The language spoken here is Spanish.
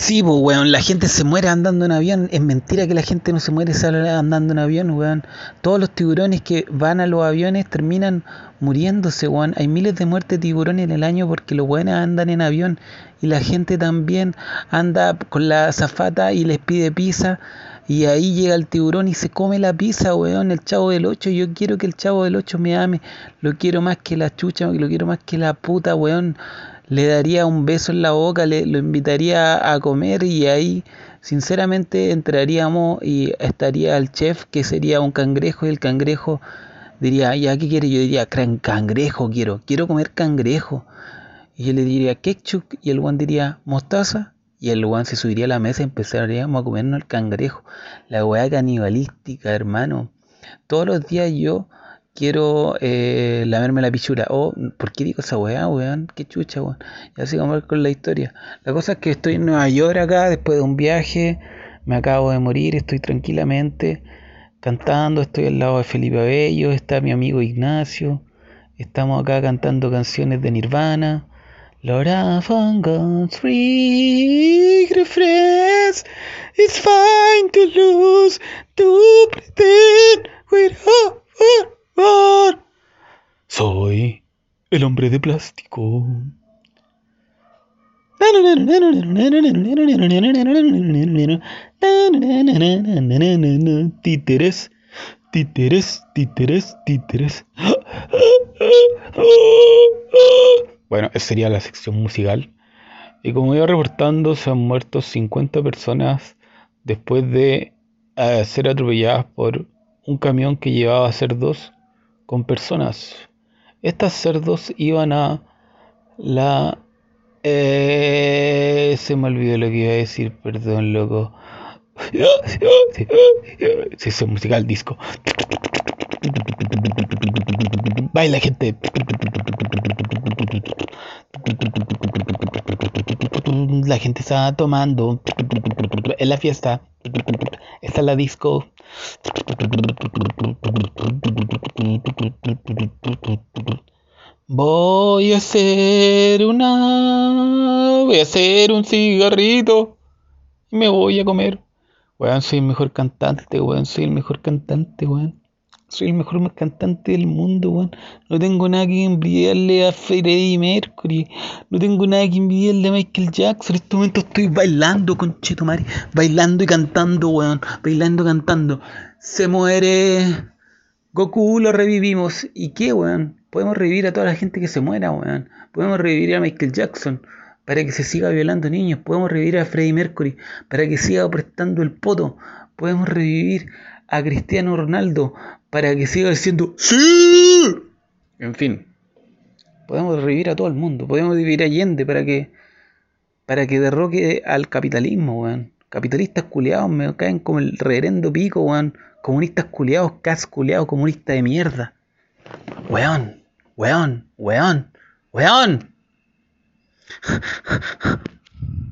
Sí, pues, weón, la gente se muere andando en avión. Es mentira que la gente no se muere andando en avión, weón. Todos los tiburones que van a los aviones terminan muriéndose, weón. Hay miles de muertes de tiburones en el año porque los weones andan en avión. Y la gente también anda con la zafata y les pide pizza. Y ahí llega el tiburón y se come la pizza, weón, el chavo del 8. Yo quiero que el chavo del 8 me ame. Lo quiero más que la chucha, lo quiero más que la puta, weón le daría un beso en la boca, le, lo invitaría a comer y ahí sinceramente entraríamos y estaría el chef que sería un cangrejo y el cangrejo diría, ya, ¿qué quiere? Yo diría, cangrejo quiero, quiero comer cangrejo. Y yo le diría ketchup y el guan diría mostaza y el guan se subiría a la mesa y empezaríamos a comernos el cangrejo. La weá canibalística, hermano. Todos los días yo quiero eh, la pichura. Oh, ¿por qué digo esa weá, weón? Qué chucha, weón. Y así con la historia. La cosa es que estoy en Nueva York acá después de un viaje. Me acabo de morir, estoy tranquilamente cantando. Estoy al lado de Felipe Abello, está mi amigo Ignacio. Estamos acá cantando canciones de Nirvana. Lord of God's free refresh. It's fine to lose, to pretend we're soy el hombre de plástico. Títeres, títeres, títeres, títeres. Bueno, esa sería la sección musical. Y como iba reportando, se han muerto 50 personas después de ser atropelladas por un camión que llevaba cerdos con personas. Estas cerdos iban a la... Eh, se me olvidó lo que iba a decir, perdón, loco. Sí, es musical disco. Baila gente. La gente está tomando en la fiesta. Está la disco. Voy a hacer una. Voy a hacer un cigarrito. Y me voy a comer. Weón, soy el mejor cantante, weón. Soy el mejor cantante, weón. Soy el mejor cantante del mundo, weón. No tengo nada que envidiarle a Freddie Mercury. No tengo nada que envidiarle a Michael Jackson. En este momento estoy bailando con Chetumare. Bailando y cantando, weón. Bailando y cantando. Se muere. Goku lo revivimos. ¿Y qué, weón? Podemos revivir a toda la gente que se muera, weón. Podemos revivir a Michael Jackson para que se siga violando niños. Podemos revivir a Freddie Mercury para que siga prestando el poto. Podemos revivir a Cristiano Ronaldo para que siga diciendo ¡Sí! En fin, podemos revivir a todo el mundo, podemos vivir a Allende para que para que derroque al capitalismo, weón. Capitalistas culiados me caen como el reverendo pico, weón. Comunistas culiados, cas culiados, comunistas de mierda. Weón, weón, weón, weón.